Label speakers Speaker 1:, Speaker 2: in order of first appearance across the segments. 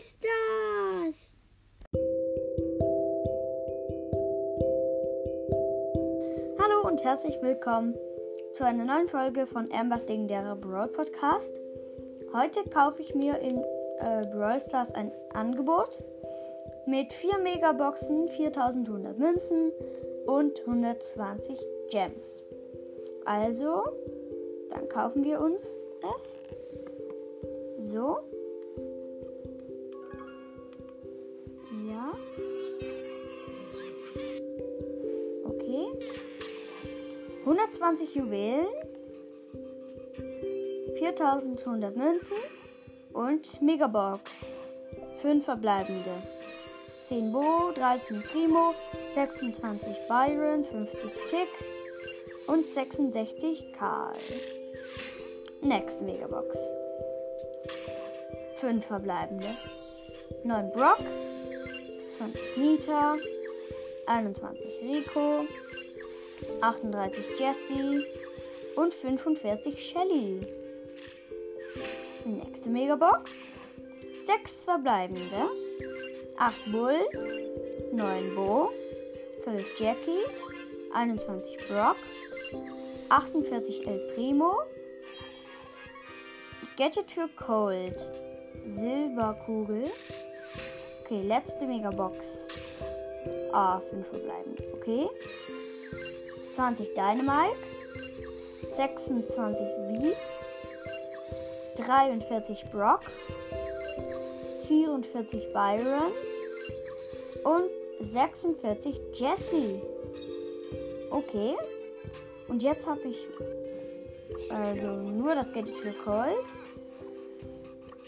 Speaker 1: ist das?
Speaker 2: Hallo und herzlich willkommen zu einer neuen Folge von Ambers legendärer Brawl Podcast. Heute kaufe ich mir in äh, Brawl Stars ein Angebot mit 4 Megaboxen, 4100 Münzen und 120 Gems. Also, dann kaufen wir uns es. So. 120 Juwelen. 4100 Münzen und Megabox. 5 verbleibende. 10 Bo, 13 Primo, 26 Byron, 50 Tick und 66 Karl. Next Megabox. 5 verbleibende. 9 Brock, 20 Nita, 21 Rico, 38 Jessie und 45 Shelly. Nächste Megabox. 6 verbleibende. 8 Bull, 9 Bo, 12 Jackie, 21 Brock, 48 El Primo, Gadget für Cold, Silberkugel. Okay, letzte Megabox. Ah, 5 verbleibend. Okay. 20 Dynamite, 26 V, 43 Brock, 44 Byron und 46 Jesse. Okay. Und jetzt habe ich also nur das Gadget für Colt.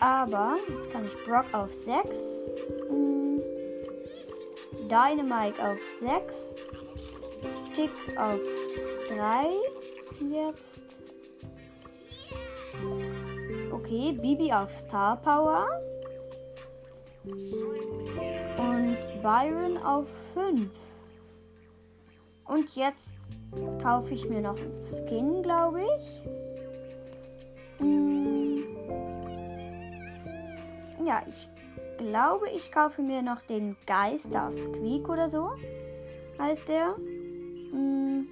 Speaker 2: Aber jetzt kann ich Brock auf 6. Mm, Dynamite auf 6. Tick auf 3. Jetzt. Okay, Bibi auf Star Power. Und Byron auf 5. Und jetzt kaufe ich mir noch einen Skin, glaube ich. Hm. Ja, ich glaube, ich kaufe mir noch den Geister Squeak oder so. Heißt der. Hm.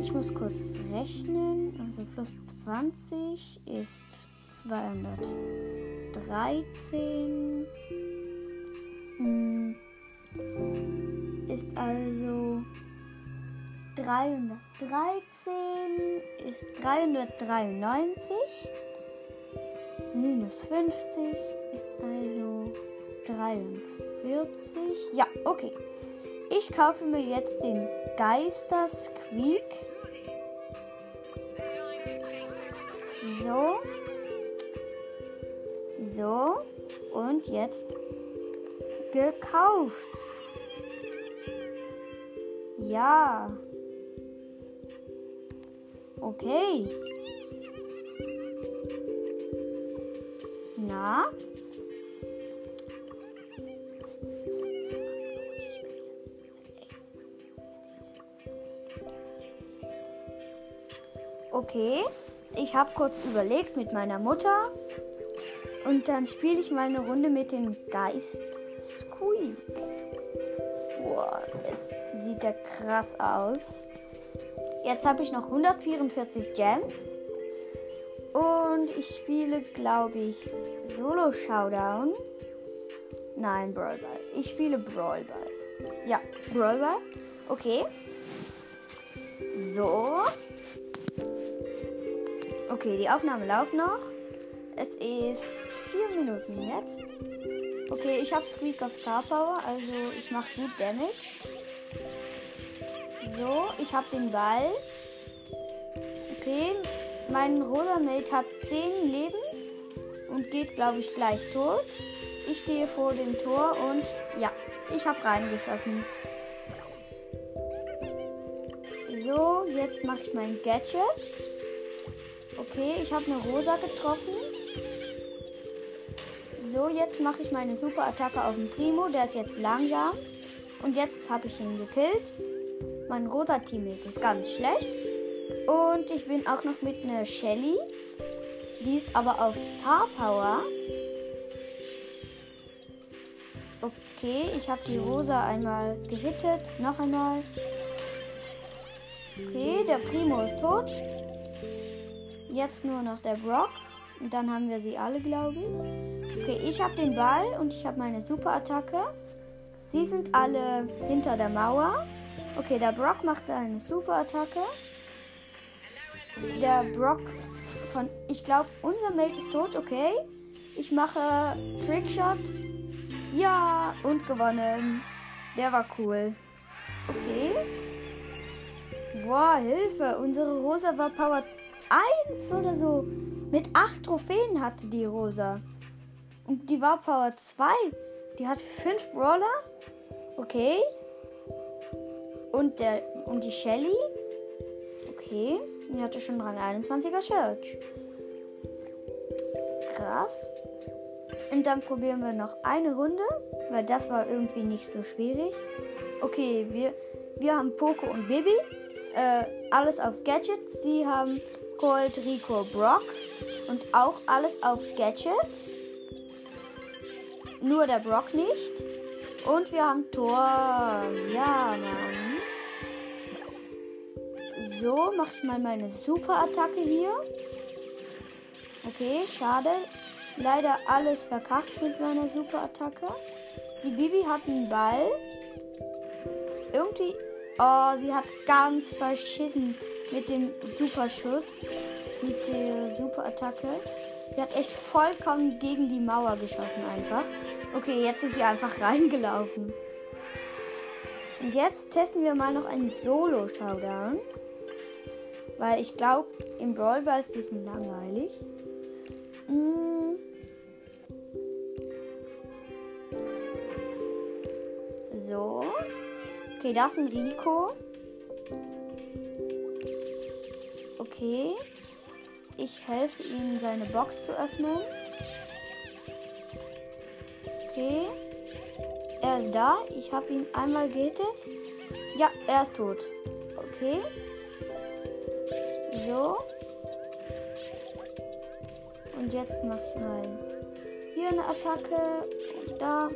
Speaker 2: Ich muss kurz rechnen. Also plus 20 ist 213. Hm. Ist also 313 ist 393. Minus 50 ist also 43. Ja, okay. Ich kaufe mir jetzt den Geister Squeak. So. So. Und jetzt gekauft. Ja. Okay. Na? Okay, ich habe kurz überlegt mit meiner Mutter und dann spiele ich mal eine Runde mit dem Geist Squeak. Boah, es sieht ja krass aus. Jetzt habe ich noch 144 Gems. Und ich spiele, glaube ich, Solo Showdown. Nein, Brawl Ball. Ich spiele Brawl Ball. Ja, Brawl Ball. Okay. So. Okay, die Aufnahme läuft noch. Es ist vier Minuten jetzt. Okay, ich habe Squeak auf Star Power, also ich mache gut Damage. So, ich habe den Ball. Okay, mein roter Mate hat 10 Leben und geht, glaube ich, gleich tot. Ich stehe vor dem Tor und ja, ich habe reingeschossen. So, jetzt mache ich mein Gadget. Okay, ich habe eine Rosa getroffen. So, jetzt mache ich meine Superattacke auf den Primo. Der ist jetzt langsam. Und jetzt habe ich ihn gekillt. Mein roter Teammate ist ganz schlecht. Und ich bin auch noch mit einer Shelly. Die ist aber auf Star Power. Okay, ich habe die Rosa einmal gehittet. Noch einmal. Okay, der Primo ist tot. Jetzt nur noch der Brock. Und dann haben wir sie alle, glaube ich. Okay, ich habe den Ball und ich habe meine Superattacke. Sie sind alle hinter der Mauer. Okay, der Brock macht eine Superattacke. Der Brock von, ich glaube, unser Mate ist tot. Okay, ich mache Trickshot. Ja, und gewonnen. Der war cool. Okay. Boah, Hilfe. Unsere Rosa war Power 1 oder so. Mit 8 Trophäen hatte die Rosa. Und die war Power 2. Die hat 5 Brawler. Okay. Und, der, und die Shelly. Okay. Die hatte schon Rang 21er Search. Krass. Und dann probieren wir noch eine Runde, weil das war irgendwie nicht so schwierig. Okay, wir, wir haben Poco und Bibi. Äh, alles auf Gadgets. Sie haben Colt, Rico, Brock. Und auch alles auf Gadget. Nur der Brock nicht. Und wir haben Tor. Ja, Mann. So, mache ich mal meine Superattacke hier. Okay, schade leider alles verkackt mit meiner Superattacke. Die Bibi hat einen Ball. Irgendwie. Oh, sie hat ganz verschissen mit dem Superschuss. Mit der Superattacke. Sie hat echt vollkommen gegen die Mauer geschossen einfach. Okay, jetzt ist sie einfach reingelaufen. Und jetzt testen wir mal noch einen Solo-Showdown. Weil ich glaube, im Brawl war es ein bisschen langweilig. Mmh. So. Okay, das ist ein Rico. Okay. Ich helfe ihm, seine Box zu öffnen. Okay. Er ist da. Ich habe ihn einmal gehittet. Ja, er ist tot. Okay. So. Und jetzt mache ich mal hier eine Attacke. Und da.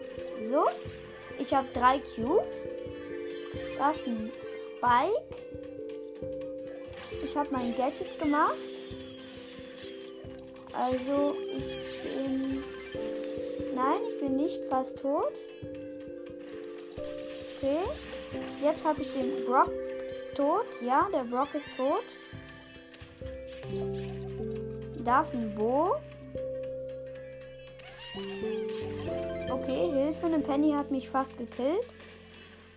Speaker 2: So. Ich habe drei Cubes. Das ist ein Spike. Habe mein Gadget gemacht. Also ich bin... Nein, ich bin nicht fast tot. Okay. Jetzt habe ich den Brock tot. Ja, der Brock ist tot. Da ist ein Bo. Okay, Hilfe, eine Penny hat mich fast gekillt.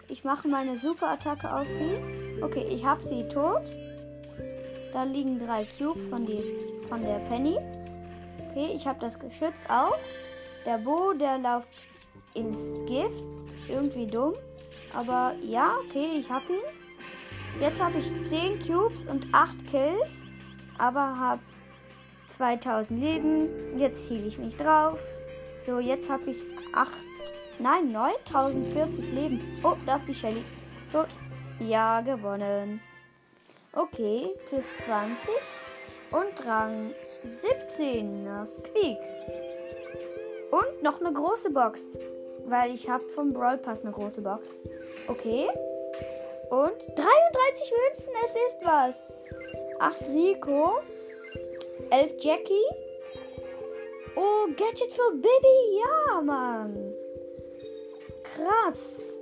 Speaker 2: Ich mache meine Superattacke auf sie. Okay, ich habe sie tot. Da liegen drei Cubes von, die, von der Penny. Okay, ich habe das Geschütz auch. Der Bo, der läuft ins Gift. Irgendwie dumm. Aber ja, okay, ich habe ihn. Jetzt habe ich 10 Cubes und 8 Kills. Aber habe 2000 Leben. Jetzt hiele ich mich drauf. So, jetzt habe ich 8, nein, 9040 Leben. Oh, da ist die Shelly. Tot. Ja, gewonnen. Okay, plus 20 und Rang 17, das Squeak. Und noch eine große Box, weil ich habe vom Brawl Pass eine große Box. Okay. Und 33 Münzen, es ist was. 8 Rico, 11 Jackie, Oh, Gadget für Baby. Ja, Mann. Krass.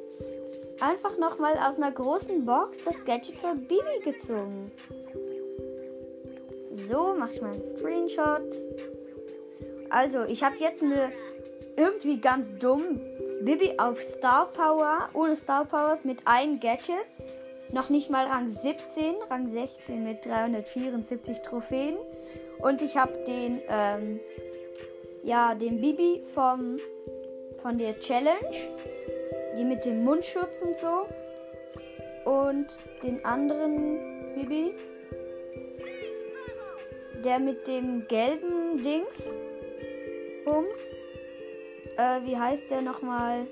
Speaker 2: Einfach nochmal aus einer großen Box das Gadget für Baby gezogen. So, mache ich mal einen Screenshot. Also, ich habe jetzt eine irgendwie ganz dumm Bibi auf Star Power, ohne Star Powers mit einem Gadget. Noch nicht mal Rang 17, Rang 16 mit 374 Trophäen. Und ich habe den ähm, ja, den Bibi vom, von der Challenge, die mit dem Mundschutz und so. Und den anderen Bibi, der mit dem gelben Dings, Bums. Äh, wie heißt der nochmal?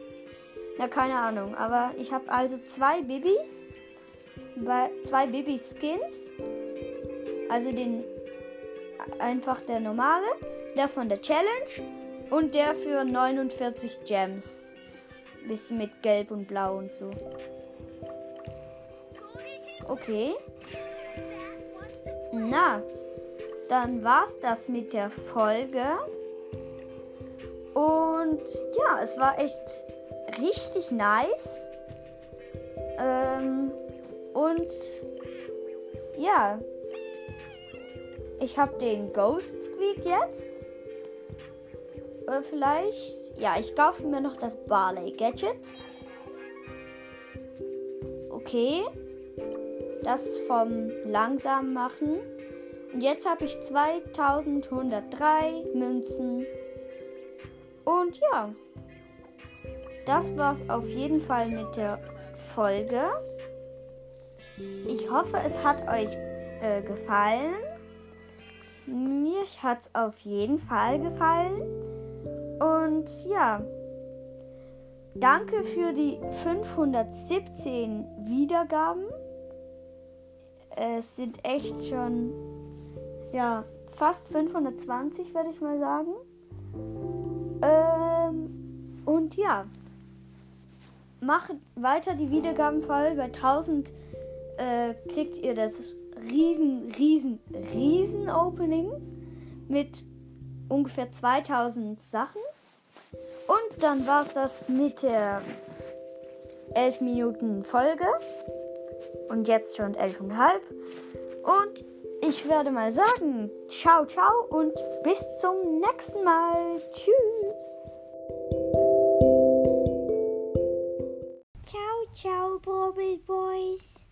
Speaker 2: Na, keine Ahnung. Aber ich habe also zwei Bibis. Zwei Bibi-Skins. Also den einfach der normale der von der Challenge und der für 49 Gems. Bisschen mit Gelb und Blau und so. Okay. Na, dann war's das mit der Folge. Und ja, es war echt richtig nice. Ähm, und ja, ich habe den Ghost Squeak jetzt. Äh, vielleicht, ja, ich kaufe mir noch das Barley Gadget. Okay. Das vom langsam machen. Und jetzt habe ich 2103 Münzen. Und ja, das war's auf jeden Fall mit der Folge. Ich hoffe, es hat euch äh, gefallen. Mir hat es auf jeden Fall gefallen. Und ja, danke für die 517 Wiedergaben. Es sind echt schon, ja, fast 520, würde ich mal sagen. Ähm, und ja, macht weiter die Wiedergaben voll. Bei 1000 äh, kriegt ihr das riesen, riesen, riesen Opening mit ungefähr 2000 Sachen. Und dann war es das mit der 11 Minuten Folge. Und jetzt schon 11,5. Und ich werde mal sagen, ciao, ciao und bis zum nächsten Mal. Tschüss. Ciao, ciao, Bobble Boys.